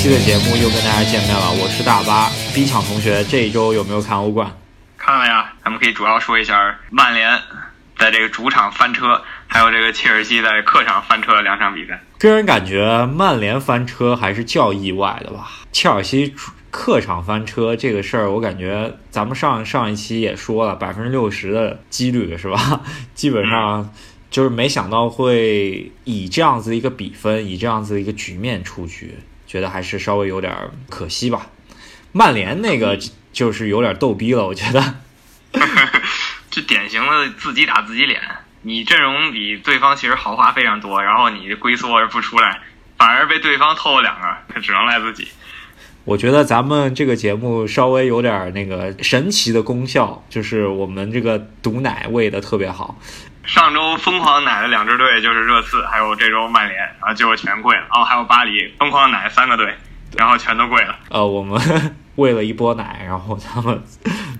期的节目又跟大家见面了，我是大巴。逼抢同学这一周有没有看欧冠？看了呀，咱们可以主要说一下曼联在这个主场翻车，还有这个切尔西在客场翻车的两场比赛。个人感觉曼联翻车还是较意外的吧。切尔西客场翻车这个事儿，我感觉咱们上上一期也说了，百分之六十的几率是吧？基本上就是没想到会以这样子一个比分，以这样子一个局面出局。觉得还是稍微有点可惜吧，曼联那个就是有点逗逼了，我觉得，这典型的自己打自己脸。你阵容比对方其实豪华非常多，然后你龟缩而不出来，反而被对方偷了两个，他只能赖自己。我觉得咱们这个节目稍微有点那个神奇的功效，就是我们这个毒奶喂的特别好。上周疯狂奶的两支队就是热刺，还有这周曼联，然后结果全跪了。哦，还有巴黎，疯狂奶三个队，然后全都跪了。呃，我们喂了一波奶，然后他们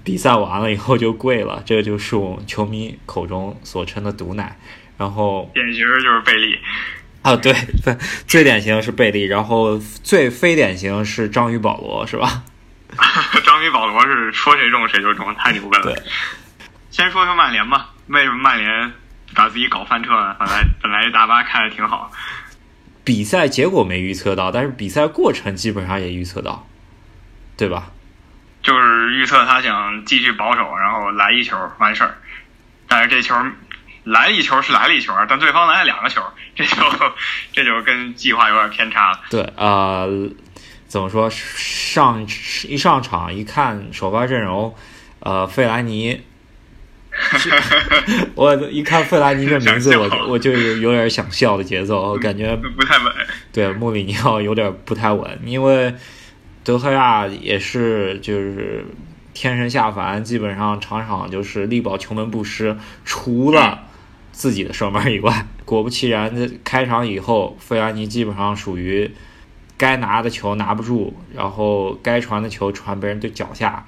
比赛完了以后就跪了，这个就是我们球迷口中所称的毒奶。然后典型就是贝利。啊，对，最典型的是贝利，然后最非典型是章鱼保罗，是吧？章鱼保罗是说谁中谁就中，太牛掰了。对，先说说曼联吧。为什么曼联把自己搞翻车了？本来本来大巴开的挺好，比赛结果没预测到，但是比赛过程基本上也预测到，对吧？就是预测他想继续保守，然后来一球完事儿。但是这球来一球是来了一球，但对方来了两个球，这就这就跟计划有点偏差了。对啊，怎么说？上一上场一看首发阵容，呃，费莱尼。我一看费兰尼这名字，我我就有有点想笑的节奏，感觉不太稳。对，穆里尼奥有点不太稳，因为德赫亚也是就是天神下凡，基本上场场就是力保球门不失，除了自己的射门以外。果不其然，这开场以后，费兰尼基本上属于该拿的球拿不住，然后该传的球传别人对脚下。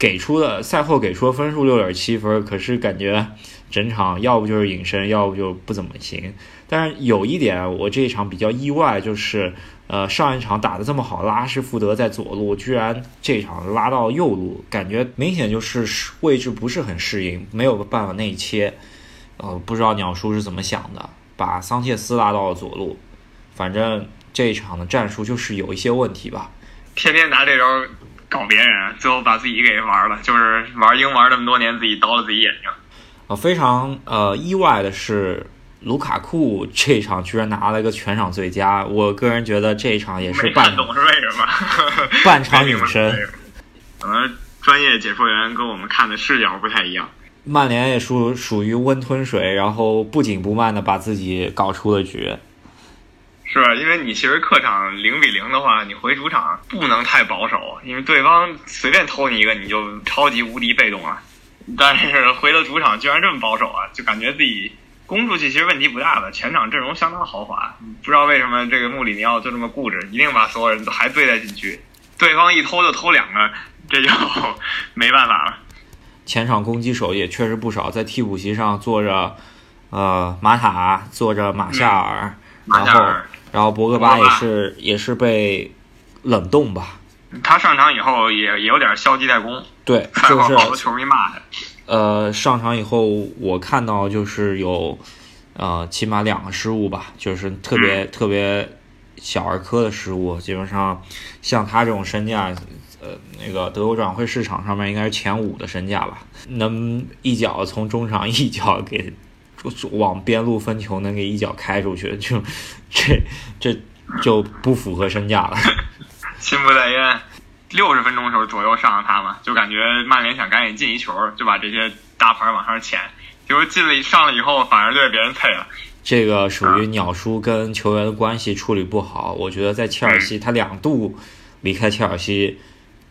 给出的赛后给出的分数六点七分，可是感觉整场要不就是隐身，要不就不怎么行。但是有一点，我这一场比较意外，就是呃上一场打的这么好，拉什福德在左路，居然这场拉到右路，感觉明显就是位置不是很适应，没有办法内切。呃，不知道鸟叔是怎么想的，把桑切斯拉到了左路，反正这一场的战术就是有一些问题吧。天天拿这招。搞别人，最后把自己给玩了，就是玩鹰玩那么多年，自己刀了自己眼睛。呃，非常呃意外的是，卢卡库这一场居然拿了个全场最佳。我个人觉得这一场也是半懂是为什么 半场隐身。可能专业解说员跟我们看的视角不太一样。曼联也属属于温吞水，然后不紧不慢的把自己搞出了局。是吧？因为你其实客场零比零的话，你回主场不能太保守，因为对方随便偷你一个，你就超级无敌被动啊。但是回到主场居然这么保守啊，就感觉自己攻出去其实问题不大的，全场阵容相当豪华。不知道为什么这个穆里尼奥就这么固执，一定把所有人都还对待进去，对方一偷就偷两个，这就 没办法了。前场攻击手也确实不少，在替补席上坐着呃马塔，坐着马夏尔，然后。然后博格巴也是也是被冷冻吧？他上场以后也也有点消极怠工。对，就是好多球迷骂他。呃，上场以后我看到就是有呃起码两个失误吧，就是特别特别小儿科的失误。基本上像他这种身价，呃，那个德国转会市场上面应该是前五的身价吧，能一脚从中场一脚给。往边路分球能给一脚开出去，就这这就不符合身价了。心不在焉，六十分钟的时候左右上了他嘛，就感觉曼联想赶紧进一球，就把这些大牌往上潜。结果进了上了以后，反而被别人配了。这个属于鸟叔跟球员的关系处理不好。我觉得在切尔西，他两度离开切尔西，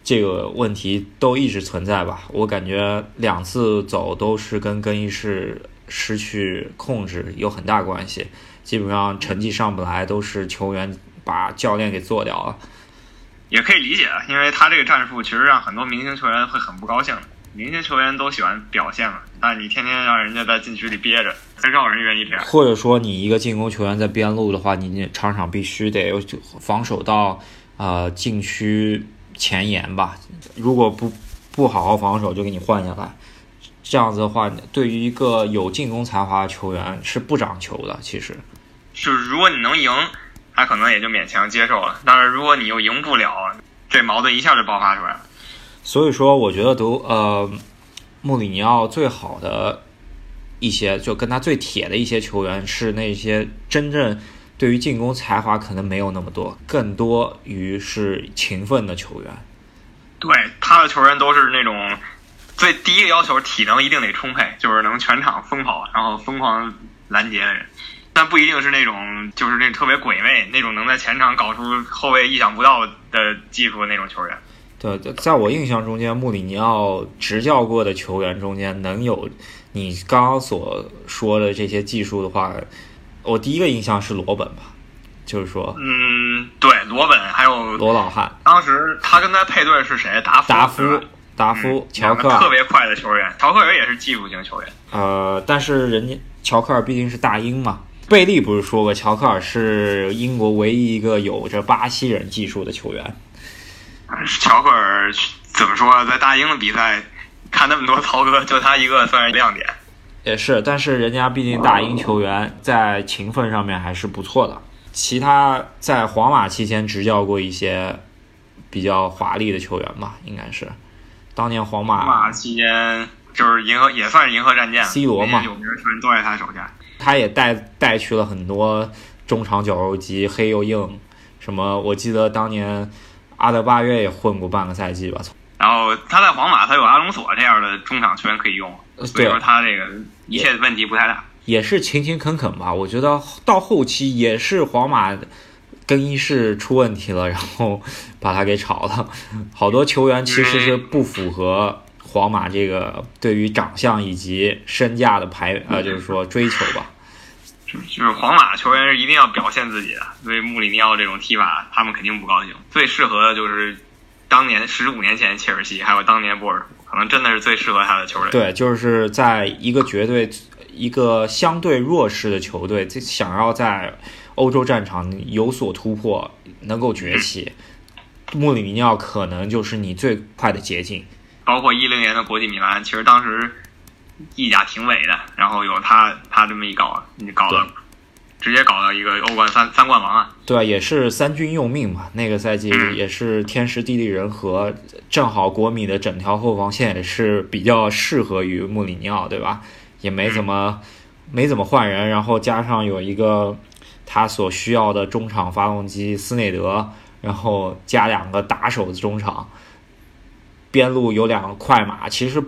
这个问题都一直存在吧。我感觉两次走都是跟更衣室。失去控制有很大关系，基本上成绩上不来都是球员把教练给做掉了，也可以理解，因为他这个战术其实让很多明星球员会很不高兴。明星球员都喜欢表现嘛，但你天天让人家在禁区里憋着，很少人愿意这样。或者说你一个进攻球员在边路的话，你场场必须得防守到呃禁区前沿吧。如果不不好好防守，就给你换下来。这样子的话，对于一个有进攻才华的球员是不长球的。其实，就是如果你能赢，他可能也就勉强接受了。但是如果你又赢不了，这矛盾一下就爆发出来了。所以说，我觉得德呃穆里尼奥最好的一些，就跟他最铁的一些球员是那些真正对于进攻才华可能没有那么多，更多于是勤奋的球员。对他的球员都是那种。最第一个要求，体能一定得充沛，就是能全场疯跑，然后疯狂拦截的人。但不一定是那种，就是那特别鬼魅那种，能在前场搞出后卫意想不到的技术的那种球员。对，在我印象中间，穆里尼奥执教过的球员中间，能有你刚刚所说的这些技术的话，我第一个印象是罗本吧，就是说，嗯，对，罗本还有罗老汉。当时他跟他配对是谁？达夫。达夫。达夫、乔克尔特别快的球员，乔克尔也是技术型球员。呃，但是人家乔克尔毕竟是大英嘛。贝利不是说过，乔克尔是英国唯一一个有着巴西人技术的球员。乔克尔怎么说，在大英的比赛看那么多曹哥，就他一个算是亮点。也是，但是人家毕竟大英球员在勤奋上面还是不错的。其他在皇马期间执教过一些比较华丽的球员吧，应该是。当年皇马马期间就是银河，也算是银河战舰，C 罗嘛，有名球员都在他手下。他也带带去了很多中场绞肉机，黑又硬。什么？我记得当年阿德巴约也混过半个赛季吧。然后他在皇马，他有阿隆索这样的中场球员可以用，所以说他这个一切问题不太大。也是勤勤恳恳吧。我觉得到后期也是皇马。更衣室出问题了，然后把他给炒了。好多球员其实是不符合皇马这个对于长相以及身价的排呃，就是说追求吧。就就是皇马球员是一定要表现自己的，所以穆里尼奥这种踢法他们肯定不高兴。最适合的就是当年十五年前切尔西，还有当年波尔图，可能真的是最适合他的球员。对，就是在一个绝对一个相对弱势的球队，想要在。欧洲战场有所突破，能够崛起，穆里尼奥可能就是你最快的捷径。包括一零年的国际米兰，其实当时意甲挺稳的，然后有他他这么一搞，你搞了，直接搞到一个欧冠三三冠王啊！对，也是三军用命嘛。那个赛季也是天时地利人和，正好国米的整条后防线也是比较适合于穆里尼奥，对吧？也没怎么没怎么换人，然后加上有一个。他所需要的中场发动机斯内德，然后加两个打手的中场，边路有两个快马。其实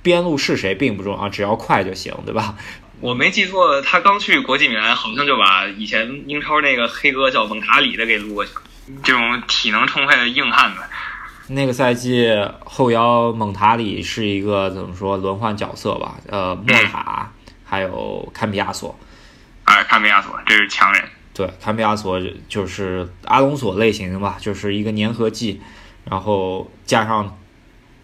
边路是谁并不重要，只要快就行，对吧？我没记错，他刚去国际米兰，好像就把以前英超那个黑哥叫蒙塔里的给撸过去了。这种体能充沛的硬汉子。那个赛季后腰蒙塔里是一个怎么说轮换角色吧？呃，莫塔还有坎比亚索。哎，坎比亚索，这是强人。对，坎比亚索就是阿隆索类型的吧，就是一个粘合剂，然后加上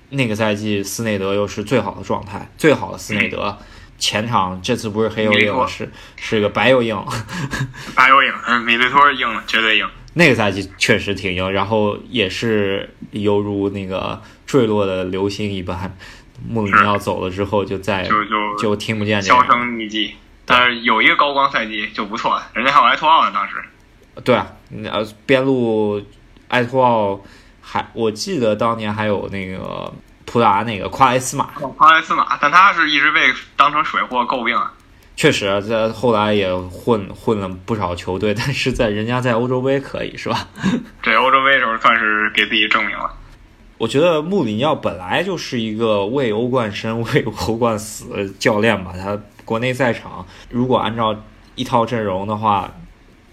那个赛季斯内德又是最好的状态，最好的斯内德，前场这次不是黑又硬，是是个白又硬，白又硬，嗯，米利托硬了，绝对硬。那个赛季确实挺硬，然后也是犹如那个坠落的流星一般，穆里尼奥走了之后，就再就就就听不见这个销声匿迹。但是有一个高光赛季就不错了，人家还有埃托奥呢，当时。对啊，呃，边路埃托奥还，我记得当年还有那个葡萄牙那个夸雷斯马。夸雷斯马，但他是一直被当成水货诟病啊。确实，在后来也混混了不少球队，但是在人家在欧洲杯可以是吧？这欧洲杯时候算是给自己证明了。我觉得穆里尼奥本来就是一个为欧冠生、为欧冠死的教练吧，他。国内赛场，如果按照一套阵容的话，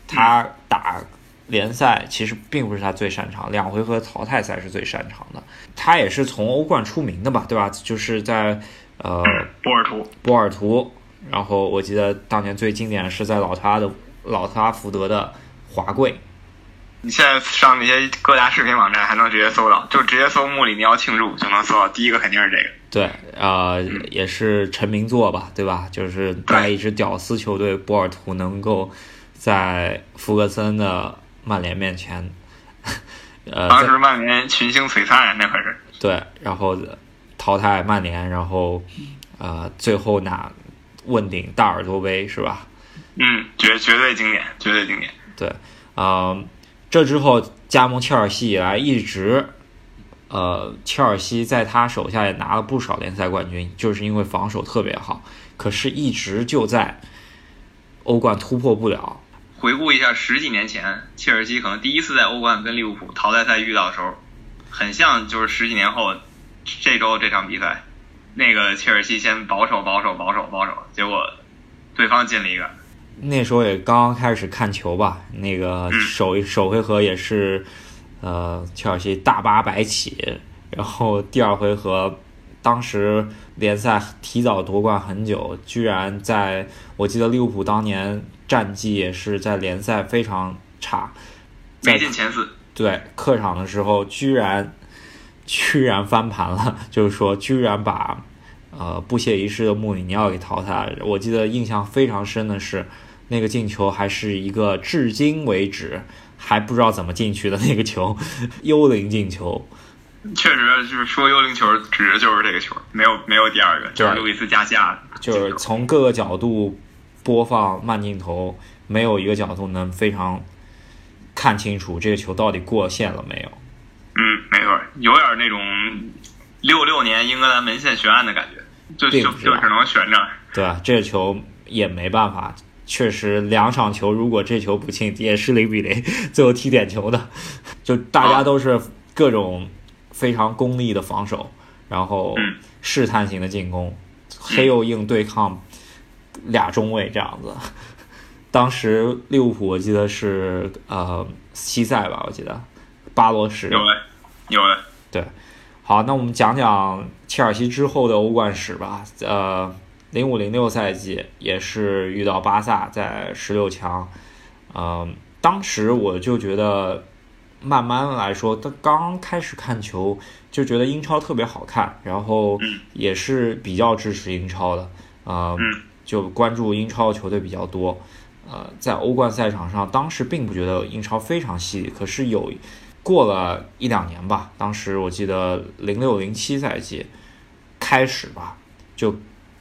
他打联赛其实并不是他最擅长，两回合淘汰赛是最擅长的。他也是从欧冠出名的吧，对吧？就是在呃波尔图，波尔图。然后我记得当年最经典是在老特拉的老特拉福德的华贵。你现在上那些各大视频网站还能直接搜到，就直接搜穆里尼奥庆祝就能搜到，第一个肯定是这个。对，呃，也是成名作吧，对吧？就是带一支屌丝球队波尔图能够在福格森的曼联面前，呃，当时曼联群星璀璨啊，那可是。对，然后淘汰曼联，然后呃，最后拿问鼎大耳朵杯，是吧？嗯，绝绝对经典，绝对经典。对，啊，这之后加盟切尔西以来，一直，呃，切尔西在他手下也拿了不少联赛冠军，就是因为防守特别好。可是，一直就在欧冠突破不了。回顾一下十几年前，切尔西可能第一次在欧冠跟利物浦淘汰赛遇到的时候，很像就是十几年后这周这场比赛，那个切尔西先保守保守保守保守，结果对方进了一个。那时候也刚刚开始看球吧，那个首首回合也是，呃，切尔西大八白起，然后第二回合，当时联赛提早夺冠很久，居然在我记得利物浦当年战绩也是在联赛非常差，没进前四。对，客场的时候居然居然翻盘了，就是说居然把呃不屑一顾的穆里尼奥给淘汰了。我记得印象非常深的是。那个进球还是一个至今为止还不知道怎么进去的那个球，幽灵进球。确实，就是说幽灵球指的就是这个球，没有没有第二个，就是路易斯加西亚。就是从各个角度播放慢镜头，没有一个角度能非常看清楚这个球到底过线了没有。嗯，没错，有点那种六六年英格兰门线悬案的感觉，就就就只能悬着。对啊，这个球也没办法。确实，两场球如果这球不进，也是零比零，最后踢点球的，就大家都是各种非常功利的防守，然后试探型的进攻，黑又硬对抗俩中卫这样子。当时利物浦我记得是呃西塞吧，我记得巴罗什有的有的对。好，那我们讲讲切尔西之后的欧冠史吧，呃。零五零六赛季也是遇到巴萨在十六强，嗯，当时我就觉得，慢慢来说，他刚开始看球就觉得英超特别好看，然后也是比较支持英超的，啊，就关注英超球队比较多，呃，在欧冠赛场上，当时并不觉得英超非常犀利，可是有过了一两年吧，当时我记得零六零七赛季开始吧，就。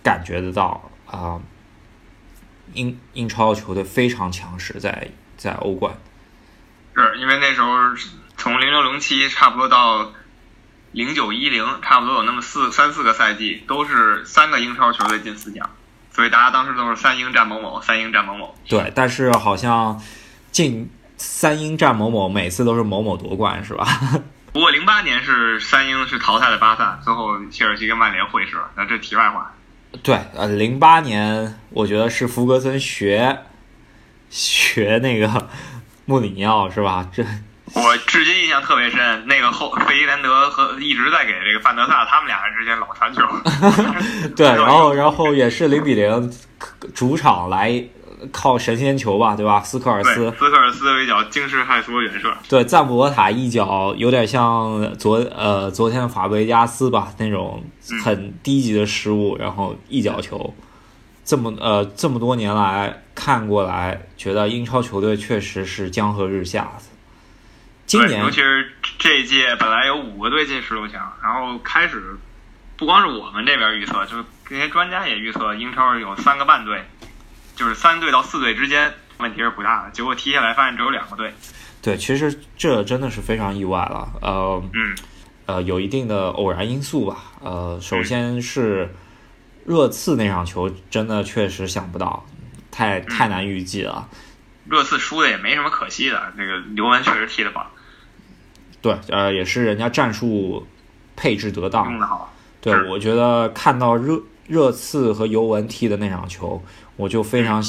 感觉得到啊，英英超球队非常强势，在在欧冠。是因为那时候从零六零七差不多到零九一零，差不多有那么四三四个赛季，都是三个英超球队进四强，所以大家当时都是三英战某某，三英战某某。对，但是好像进三英战某某，每次都是某某夺冠，是吧？不过零八年是三英是淘汰了巴萨，最后切尔西跟曼联会师，那这题外话。对，呃，零八年我觉得是福格森学学那个 穆里尼奥是吧？这我至今印象特别深，那个后费迪南德和一直在给这个范德萨他们俩人之间老传球。对，然后然后也是零比零主场来。靠神仙球吧，对吧？斯科尔斯，斯科尔斯有一脚惊世骇俗远射。对，赞普罗塔一脚有点像昨呃昨天的法布雷加斯吧，那种很低级的失误，然后一脚球。这么呃这么多年来看过来，觉得英超球队确实是江河日下。今年尤其是这一届，本来有五个队进十六强，然后开始不光是我们这边预测，就是这些专家也预测英超有三个半队。就是三队到四队之间问题是不大的，结果踢下来发现只有两个队。对，其实这真的是非常意外了。呃，嗯，呃，有一定的偶然因素吧。呃，首先是热刺那场球，真的确实想不到，太太难预计了。热刺输的也没什么可惜的，那个刘文确实踢得棒。对，呃，也是人家战术配置得当，用得好。对，我觉得看到热热刺和尤文踢的那场球。我就非常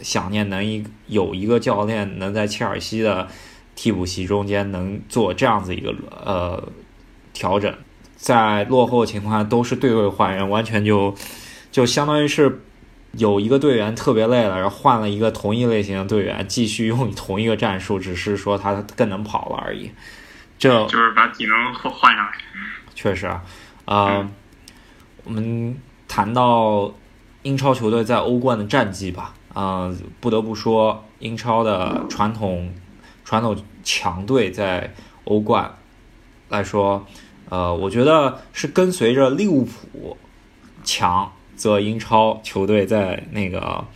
想念能一有一个教练能在切尔西的替补席中间能做这样子一个呃调整，在落后情况下都是对位换人，完全就就相当于是有一个队员特别累了，然后换了一个同一类型的队员继续用同一个战术，只是说他更能跑了而已。这就是把体能换上来。确实啊，啊。我们谈到英超球队在欧冠的战绩吧，啊、不得不说英超的传统传统强队在欧冠来说，呃，我觉得是跟随着利物浦强，则英超球队在那个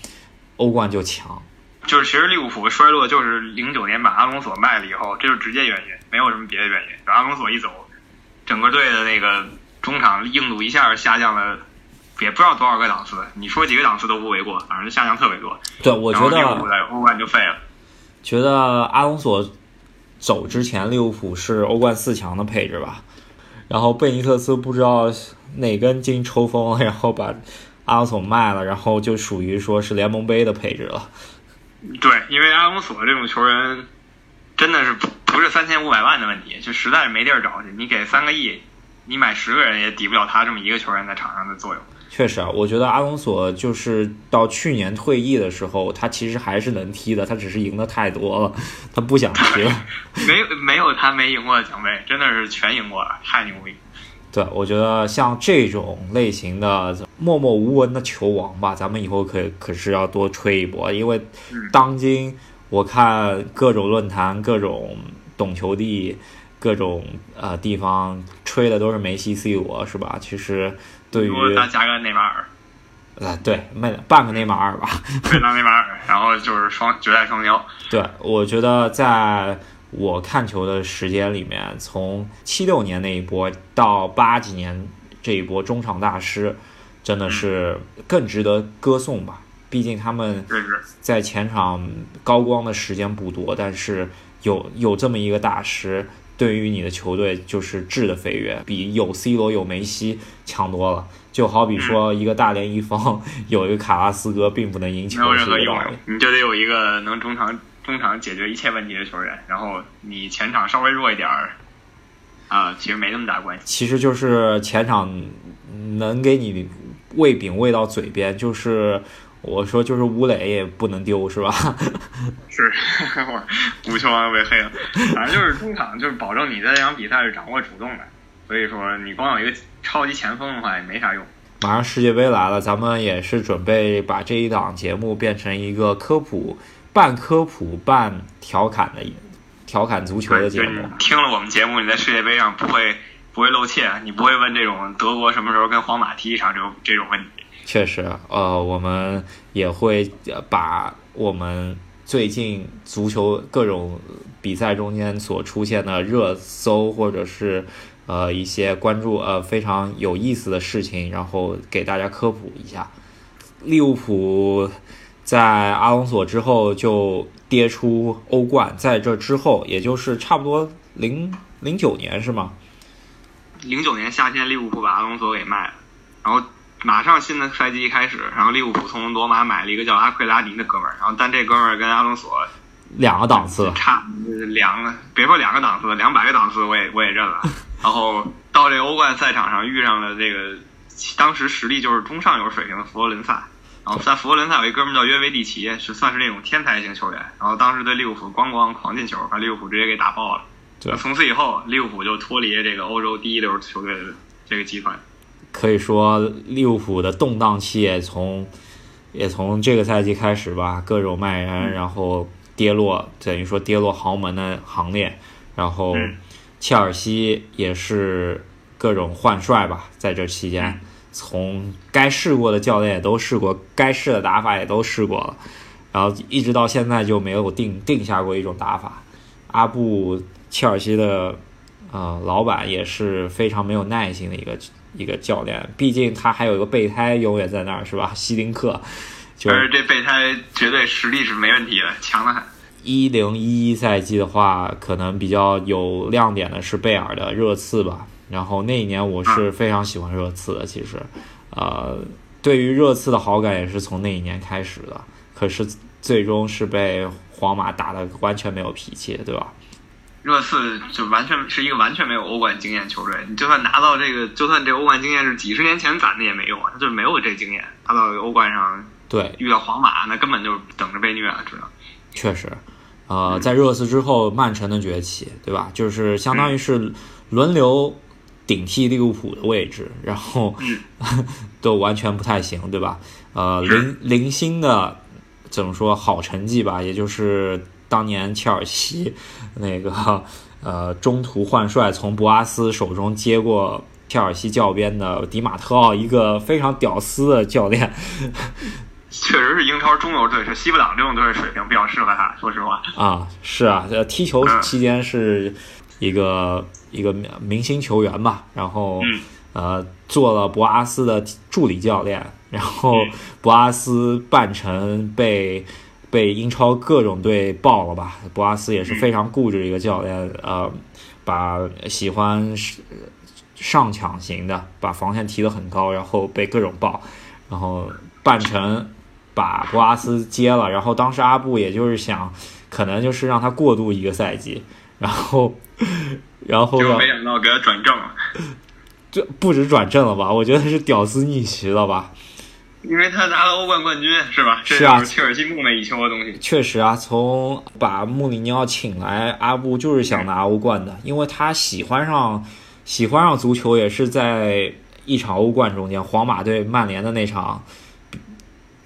欧冠就强。就是其实利物浦衰落就是零九年把阿隆索卖了以后，这是直接原因，没有什么别的原因。阿隆索一走，整个队的那个中场硬度一下下降了，也不知道多少个档次，你说几个档次都不为过，反正下降特别多。对，我觉然后利物浦得在欧冠就废了。觉得阿隆索走之前，利物浦是欧冠四强的配置吧。然后贝尼特斯不知道哪根筋抽风，然后把阿隆索卖了，然后就属于说是联盟杯的配置了。对，因为阿隆索这种球员真的是不不是三千五百万的问题，就实在是没地儿找去。你给三个亿，你买十个人也抵不了他这么一个球员在场上的作用。确实啊，我觉得阿隆索就是到去年退役的时候，他其实还是能踢的，他只是赢的太多了，他不想踢了。没有没有他没赢过的奖杯，真的是全赢过了，太牛逼。对，我觉得像这种类型的默默无闻的球王吧，咱们以后可可是要多吹一波，因为嗯当今我看各种论坛、各种懂球帝、各种呃地方吹的都是梅西、C 罗，是吧？其实对于他加个内马尔，呃对内半个内马尔吧，对拉内马尔，然后就是双绝代双骄。对，我觉得在我看球的时间里面，从七六年那一波到八几年这一波中场大师，真的是更值得歌颂吧。毕竟他们在前场高光的时间不多，但是有有这么一个大师，对于你的球队就是质的飞跃，比有 C 罗有梅西强多了。就好比说一个大连一方有一个卡拉斯哥，并不能赢球没有任何用你就得有一个能中场中场解决一切问题的球员，然后你前场稍微弱一点儿，啊、其实没那么大关系。其实就是前场能给你喂饼喂到嘴边，就是我说就是吴磊也不能丢，是吧？是，我无球王被黑了。反正就是中场，就是保证你在这场比赛是掌握主动的。所以说，你光有一个超级前锋的话也没啥用。马上世界杯来了，咱们也是准备把这一档节目变成一个科普、半科普、半调侃的调侃足球的，节目。听了我们节目，你在世界杯上不会不会露怯，你不会问这种德国什么时候跟皇马踢一场这种这种问题。确实，呃，我们也会把我们最近足球各种比赛中间所出现的热搜，或者是呃一些关注呃非常有意思的事情，然后给大家科普一下。利物浦在阿隆索之后就跌出欧冠，在这之后，也就是差不多零零九年是吗？零九年夏天，利物浦把阿隆索给卖了，然后马上新的赛季一开始，然后利物浦从罗马买了一个叫阿奎拉迪的哥们儿，然后但这哥们儿跟阿隆索两个档次，差呃两个，别说两个档次，两百个档次我也我也认了。然后到这欧冠赛场上遇上了这个当时实力就是中上游水平的佛罗伦萨，然后在佛罗伦萨有一哥们儿叫约维蒂奇，是算是那种天才型球员，然后当时对利物浦咣咣狂进球，把利物浦直接给打爆了。对从此以后，利物浦就脱离这个欧洲第一流球队的这个集团。可以说利物浦的动荡期也从也从这个赛季开始吧，各种卖人，然后跌落，等于说跌落豪门的行列，然后嗯。切尔西也是各种换帅吧，在这期间，嗯。从该试过的教练也都试过，该试的打法也都试过了，然后一直到现在就没有定定下过一种打法。阿布切尔西的呃老板也是非常没有耐心的一个一个教练，毕竟他还有一个备胎永远在那儿，是吧？希林克，就是这备胎绝对实力是没问题的，强得很。一零一一赛季的话，可能比较有亮点的是贝尔的热刺吧。然后那一年我是非常喜欢热刺的，其实，呃，对于热刺的好感也是从那一年开始的。可是最终是被皇马打的完全没有脾气，对吧？热刺就完全是一个完全没有欧冠经验球队，你就算拿到这个，就算这欧冠经验是几十年前攒的也没用啊，他就是没有这经验，他到欧冠上对，遇到皇马，那根本就等着被虐了，知道？确实，呃，在热刺之后，曼城的崛起，对吧？就是相当于是轮流顶替利物浦的位置，然后 都完全不太行，对吧？呃，零零星的怎么说好成绩吧，也就是当年切尔西那个呃中途换帅，从博阿斯手中接过切尔西教鞭的迪马特奥，一个非常屌丝的教练。确实是英超中游队，是西布朗这种队的水平比较适合他。说实话啊，是啊，呃，踢球期间是一个一个明星球员吧，然后呃做了博阿斯的助理教练，然后博阿斯半程被被英超各种队爆了吧。博阿斯也是非常固执的一个教练，呃，把喜欢上抢型的，把防线提得很高，然后被各种爆，然后半程。把博阿斯接了，然后当时阿布也就是想，可能就是让他过渡一个赛季，然后，然后就没想到给他转正了，这不止转正了吧？我觉得是屌丝逆袭了吧？因为他拿了欧冠冠军，是吧？是啊，切尔西梦寐以求的东西。确实啊，从把穆里尼奥请来，阿布就是想拿欧冠的，因为他喜欢上喜欢上足球，也是在一场欧冠中间，皇马对曼联的那场。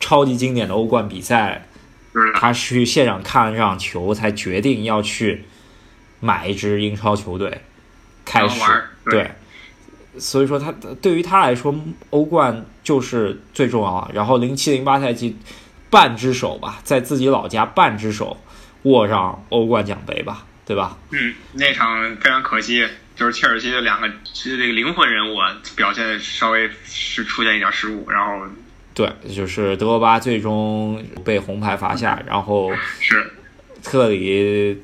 超级经典的欧冠比赛，他去现场看了这场球，才决定要去买一支英超球队，开始对，所以说他对于他来说，欧冠就是最重要。然后零七零八赛季半只手吧，在自己老家半只手握上欧冠奖杯吧，对吧？嗯，那场非常可惜，就是切尔西的两个其实这个灵魂人物表现稍微是出现一点失误，然后。对，就是德罗巴最终被红牌罚下，然后是特里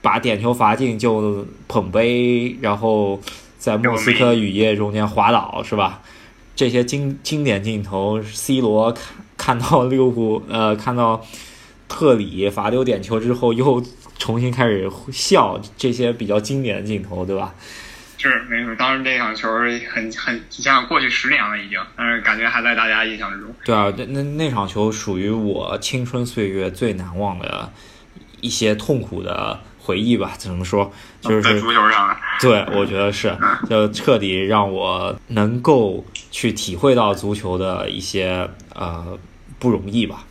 把点球罚进就捧杯，然后在莫斯科雨夜中间滑倒，是吧？这些经经典镜头，C 罗看看到利物浦呃看到特里罚丢点球之后，又重新开始笑，这些比较经典的镜头，对吧？是没错，当时那场球很很，你想想过去十年了已经，但是感觉还在大家印象之中。对啊，那那那场球属于我青春岁月最难忘的一些痛苦的回忆吧？怎么说？就是在足球上。对，我觉得是，就彻底让我能够去体会到足球的一些呃不容易吧。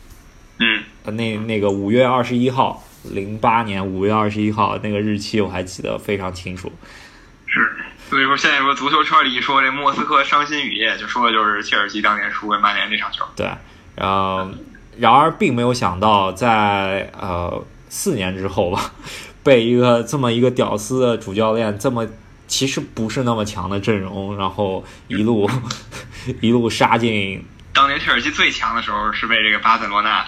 嗯。那那个五月二十一号，零八年五月二十一号那个日期我还记得非常清楚。是，所以说现在说足球圈里一说这莫斯科伤心雨夜，就说的就是切尔西当年输给曼联这场球。对，然后然而并没有想到，在呃四年之后吧，被一个这么一个屌丝的主教练，这么其实不是那么强的阵容，然后一路 一路杀进。当年切尔西最强的时候，是被这个巴塞罗那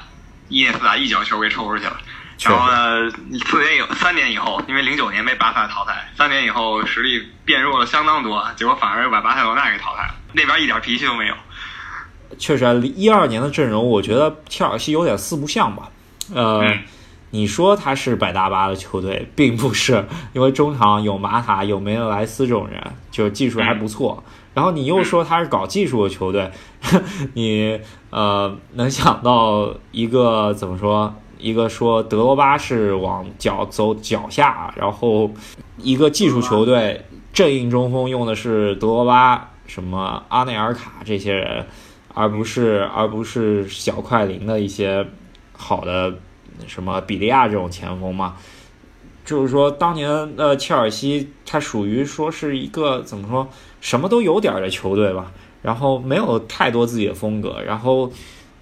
伊涅斯塔一脚球给抽出去了。然后呢？四年以三年以后，因为零九年被巴萨淘汰，三年以后实力变弱了相当多，结果反而又把巴塞罗那给淘汰了。那边一点脾气都没有。确实，一二年的阵容，我觉得切尔西有点四不像吧。呃，你说他是百大巴的球队，并不是，因为中场有马塔、有梅德莱斯这种人，就技术还不错。然后你又说他是搞技术的球队，你呃能想到一个怎么说？一个说德罗巴是往脚走脚下，然后一个技术球队正印中锋用的是德罗巴、什么阿内尔卡这些人，而不是而不是小快灵的一些好的什么比利亚这种前锋嘛？就是说当年的切尔西，它属于说是一个怎么说什么都有点的球队吧，然后没有太多自己的风格，然后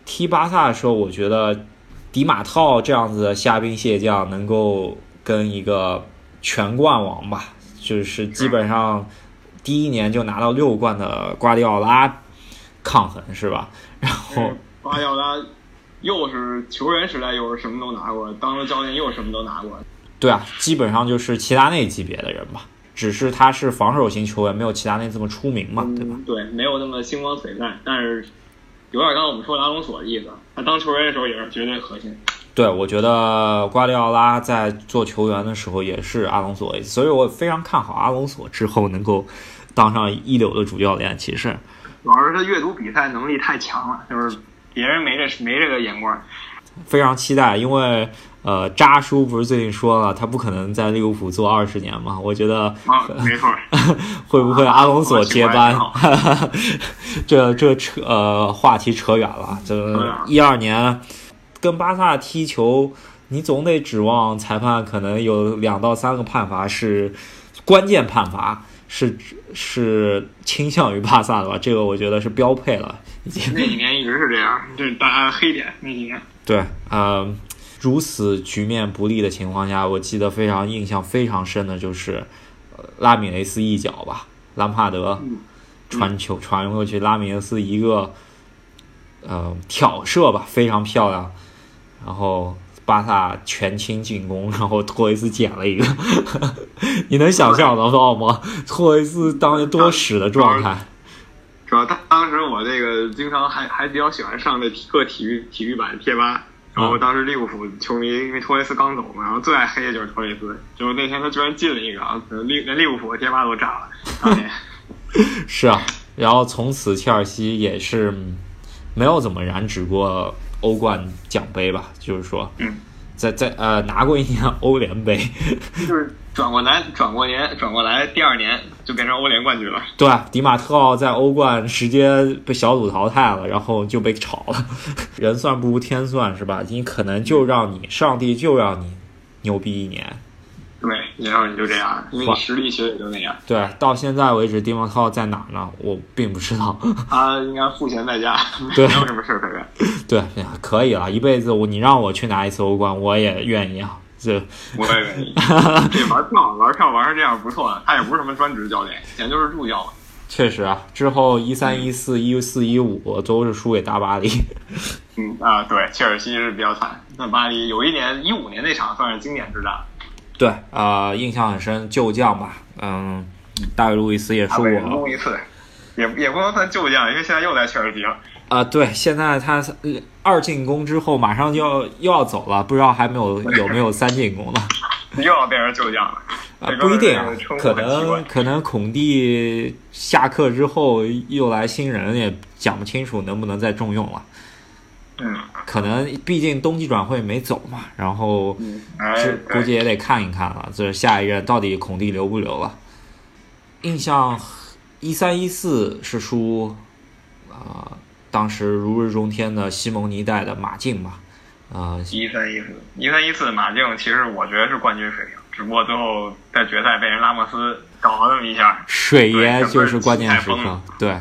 踢巴萨的时候，我觉得。迪马特奥这样子的虾兵蟹将，能够跟一个全冠王吧，就是基本上第一年就拿到六冠的瓜迪奥拉抗衡，是吧？然后瓜迪奥拉又是球员时代又是什么都拿过，当了教练又什么都拿过。对啊，基本上就是齐达内级别的人吧，只是他是防守型球员，没有齐达内这么出名嘛，对吧？对，没有那么星光璀璨，但是。有点刚刚我们说阿隆索的意思，他当球员的时候也是绝对核心。对，我觉得瓜迪奥拉在做球员的时候也是阿隆索，所以我非常看好阿隆索之后能够当上一流的主教练。其实，主要是他阅读比赛能力太强了，就是别人没这没这个眼光。非常期待，因为呃，扎叔不是最近说了，他不可能在利物浦做二十年嘛？我觉得啊，没错，会不会阿隆索接班啊？这这扯呃话题扯远了。这一二年跟巴萨踢球，你总得指望裁判可能有两到三个判罚是关键判罚，是是倾向于巴萨的吧？这个我觉得是标配了。那几年一直是这样，这是大家黑点。那几年，对，呃，如此局面不利的情况下，我记得非常印象非常深的就是、呃拉米雷斯一脚吧，兰帕德嗯传球传过去，拉米雷斯一个呃挑射吧，非常漂亮，然后。巴萨全清进攻，然后托雷斯捡了一个，你能想象得到吗？托雷斯当时多屎的状态，主要当当时我这个经常还还比较喜欢上这体各体育体育版贴吧，然后当时利物浦球迷因为托雷斯刚走嘛，然后最爱黑的就是托雷斯，就是那天他居然进了一个，啊，利连利物浦的贴吧都炸了。当年 是啊，然后从此切尔西也是嗯没有怎么染指过欧冠奖杯吧，就是说，嗯，在在呃拿过一年欧联杯，就是转过来转过年转过来，第二年就变成欧联冠军了。对，迪马特奥在欧冠直接被小组淘汰了，然后就被炒了。人算不如天算是吧？你可能就让你上帝就让你牛逼一年。对，然后你就这样，因为你实力其实也就那样。对，到现在为止，迪马特奥在哪呢？我并不知道。他 应该赋闲在家，对没有什么事儿可干。对，可以了，一辈子我你让我去拿一次欧冠，我也愿意啊。这我也愿意。这玩票玩票玩成这样不错了，他也不是什么专职教练，以前就是助教。确实啊，之后一三一四一四一五都是输给大巴黎。嗯啊，对，切尔西是比较惨。那巴黎有一年一五年那场算是经典之战，对啊、呃印象很深，旧将吧，嗯，大卫路易斯也是他被人我撸一次，也也不能算旧将，因为现在又在切尔西了。啊、对，现在他呃二进攻之后马上就要又要走了，不知道还没有有没有三进攻呢？又要变成旧将了。不一定可能可能孔蒂下课之后又来新人，也讲不清楚能不能再重用了。嗯可能毕竟冬季转会没走嘛，然后估计，也得看一看了，这下一任到底孔蒂留不留了？印象一三一四是输，啊、当时如日中天的西蒙尼带的马竞吧，啊、一三一四，一三一四马竞其实我觉得是冠军水平，只不过最后在决赛被人拉莫斯搞了那么一下。水爷就是关键时刻对，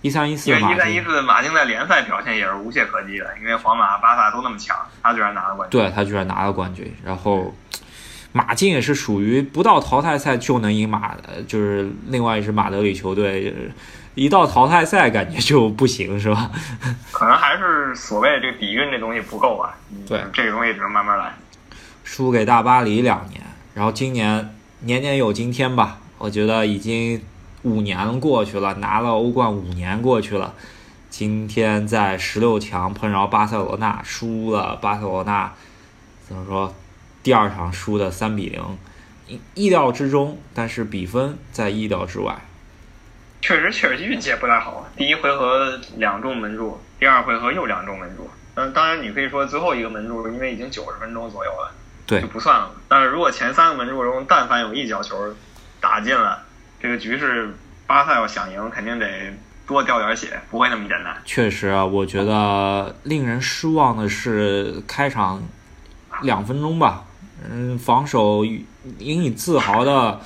一三一四马因为一三一，四马竞在联赛表现也是无懈可击的，因为皇马、巴萨都那么强，他居然拿了冠军。对他居然拿了冠军，然后马竞也是属于不到淘汰赛就能赢马，呃就是另外一支马德里球队，呃一到淘汰赛感觉就不行，是吧？可能还是所谓这个底蕴这东西不够吧。嗯对这个东西只能慢慢来。输给大巴黎两年，然后今年年年有今天吧，我觉得已经五年过去了，拿了欧冠五年过去了，今天在十六强碰着巴塞罗那输了，巴塞罗那怎么说？第二场输的三比零，意意料之中，但是比分在意料之外。确实，切尔西运气也不太好。第一回合两中门柱，第二回合又两中门柱。嗯，当然你可以说最后一个门柱，因为已经九十分钟左右了，对就不算了。但是如果前三个门柱中，但凡有一脚球打进了，这个局势巴萨要想赢，肯定得多掉点血，不会那么简单。确实啊，我觉得令人失望的是开场两分钟吧，嗯，防守引以自豪的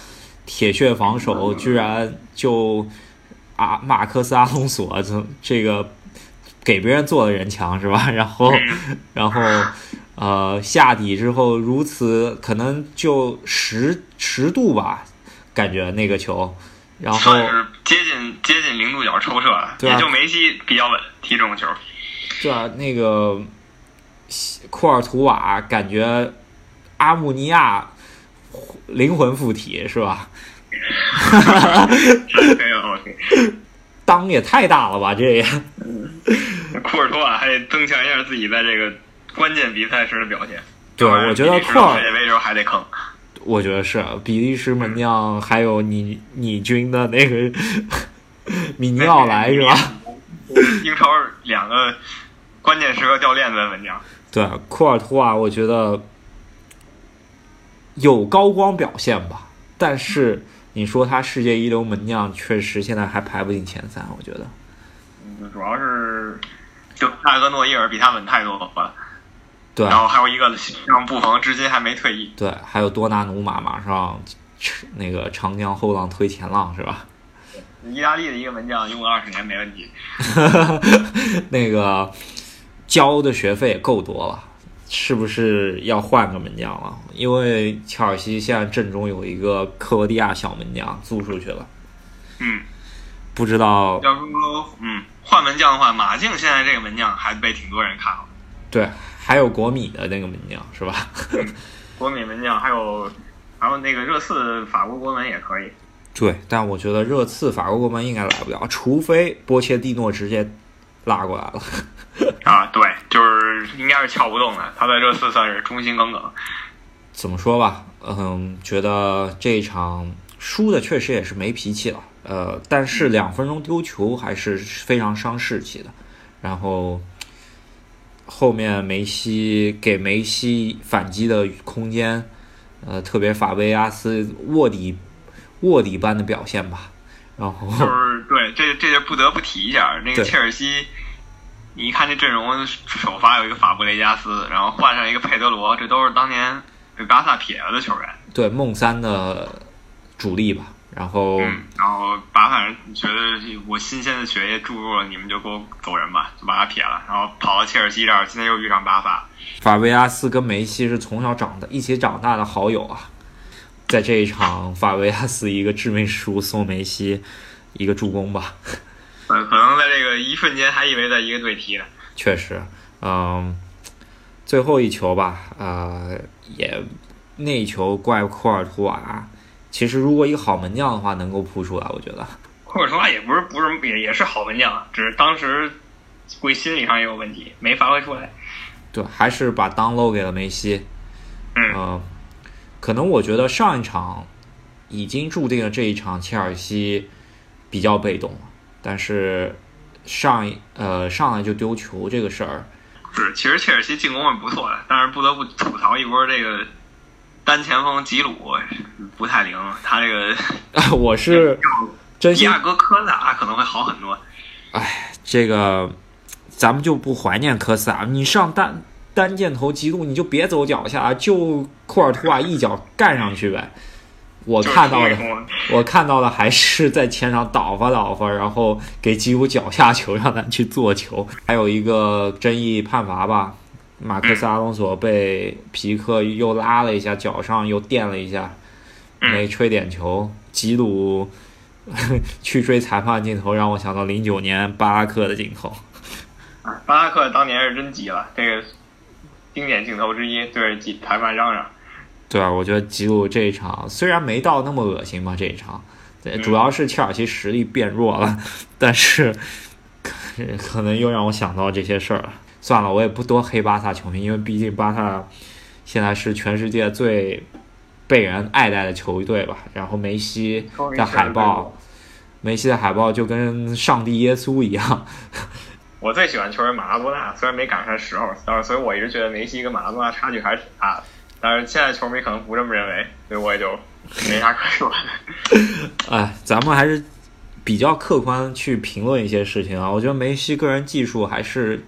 铁血防守，居然就啊马克思阿隆索这这个给别人做的人墙是吧？然后 然后呃下底之后如此可能就十十度吧，感觉那个球，然后算是接近接近零度角抽射了，对啊也就梅西比较稳踢这种球。对啊，那个库尔图瓦感觉阿穆尼亚灵魂附体是吧？是很有道理。裆也太大了吧，这也库尔图瓦还得增强一下自己在这个关键比赛时的表现。对，我觉得库尔世界杯时候还得坑。我觉得是比利时门将，还有你你军的那个 米尼奥莱是吧？英超两个关键时刻掉链子的门将。对，库尔图瓦，我觉得有高光表现吧，但是你说他世界一流门将，确实现在还排不进前三，我觉得。嗯，主要是就泰格诺伊尔比他稳太多了。对，然后还有一个让布冯至今还没退役。对，还有多纳努马马上那个长江后浪推前浪是吧？意大利的一个门将用个二十年没问题。那个交的学费也够多了，是不是要换个门将了？因为切尔西现在阵中有一个克罗地亚小门将租出去了。嗯，不知道。要说嗯换门将的话，马竞现在这个门将还被挺多人看好。对。还有国米的那个门将是吧？国米门将还有还有那个热刺法国国门也可以。对，但我觉得热刺法国国门应该来不了，除非波切蒂诺直接拉过来了。啊，对，就是应该是撬不动的，他在热刺算是忠心耿耿。怎么说吧，嗯，觉得这一场输的确实也是没脾气了，呃，但是两分钟丢球还是非常伤士气的，然后。后面梅西给梅西反击的空间，呃，特别法贝亚斯卧底卧底般的表现吧。然后就是对，这这就不得不提一下那个切尔西。你一看这阵容，首发有一个法布雷加斯，然后换上一个佩德罗，这都是当年被巴萨撇了的球员。对，梦三的主力吧。然后，然后巴萨人觉得我新鲜的血液注入了，你们就给我走人吧，就把他撇了，然后跑到切尔西这儿，今天又遇上巴萨。法维阿斯跟梅西是从小长的一起长大的好友啊，在这一场，法维亚斯一个致命失误送梅西一个助攻吧。可能在这个一瞬间还以为在一个队踢呢。确实，嗯，最后一球吧，呃，也那一球怪库尔图瓦。其实，如果一个好门将的话，能够扑出来，我觉得。库尔图瓦也不是不是也也是好门将，只是当时归心理上也有问题，没发挥出来。对，还是把当漏给了梅西。嗯。可能我觉得上一场已经注定了这一场切尔西比较被动，但是上一呃上来就丢球这个事儿。是，其实切尔西进攻是不错的，但是不得不吐槽一波这个。单前锋吉鲁不太灵，他这个 我是真心。亚哥科萨可能会好很多。哎，这个咱们就不怀念科萨，你上单单箭头吉鲁，你就别走脚下，就库尔图瓦一脚干上去呗。我看到的，我看到的还是在前场倒发倒发，然后给吉鲁脚下球，让他去做球。还有一个争议判罚吧。马克思阿隆索被皮克又拉了一下，脚上又垫了一下，没吹点球。吉鲁 去追裁判镜头，让我想到零九年巴拉克的镜头。巴拉克当年是真急了，这个经典镜头之一，对着裁判嚷嚷。对啊，我觉得吉鲁这一场虽然没到那么恶心吧，这一场，主要是切尔西实力变弱了，但是 可能又让我想到这些事儿了。算了，我也不多黑巴萨球迷，因为毕竟巴萨现在是全世界最被人爱戴的球队吧。然后梅西的海报，梅西的海报就跟上帝耶稣一样。我最喜欢球员马拉多纳，虽然没赶上时候，但是所以我一直觉得梅西跟马拉多纳差距还是挺大的。但是现在球迷可能不这么认为，所以我也就没啥可说的。哎，咱们还是比较客观去评论一些事情啊。我觉得梅西个人技术还是。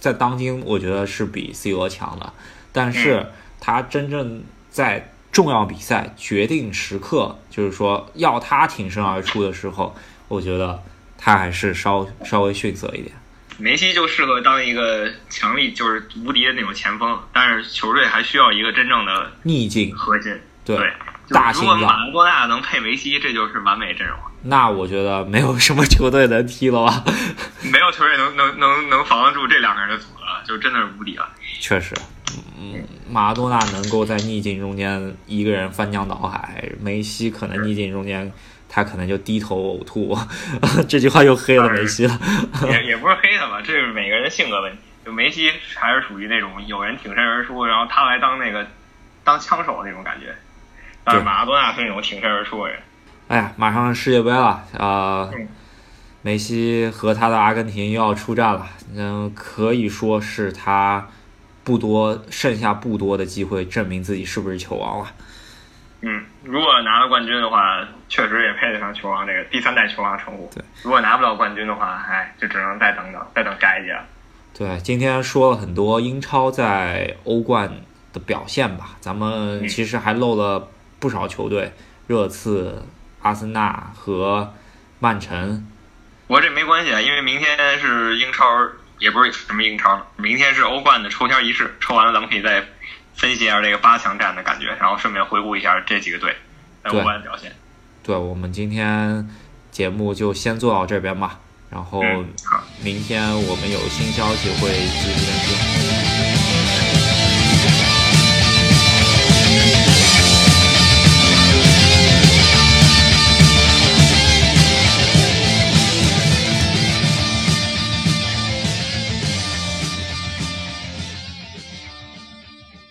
在当今，我觉得是比 C 罗强的，但是他真正在重要比赛决定时刻，就是说要他挺身而出的时候，我觉得他还是稍稍微逊色一点。梅西就适合当一个强力就是无敌的那种前锋，但是球队还需要一个真正的逆境核心。对，大如果马拉多纳能配梅西，这就是完美阵容。那我觉得没有什么球队能踢了吧？没有球队能能能能防得住这两个人的组合，就真的是无敌了。确实，嗯，马拉多纳能够在逆境中间一个人翻江倒海，梅西可能逆境中间他可能就低头呕吐。这句话又黑了梅西了。也也不是黑他吧，这是每个人性格问题。就梅西还是属于那种有人挺身而出，然后他来当那个当枪手那种感觉。但是马拉多纳是那种挺身而出的人。哎呀，马上世界杯了啊！梅西和他的阿根廷又要出战了，嗯，可以说是他不多，剩下不多的机会证明自己是不是球王了。嗯，如果拿了冠军的话，确实也配得上球王这个第三代球王称呼。对，如果拿不到冠军的话，哎，就只能再等等，再等下一届了。对，今天说了很多英超在欧冠的表现吧，咱们其实还漏了不少球队，热刺、阿森纳和曼城。我这没关系啊，因为明天是英超，也不是什么英超，明天是欧冠的抽签仪式，抽完了咱们可以再分析一下这个八强战的感觉，然后顺便回顾一下这几个队在欧冠的表现。对，我们今天节目就先做到这边吧，然后。明天我们有新消息会及时更新。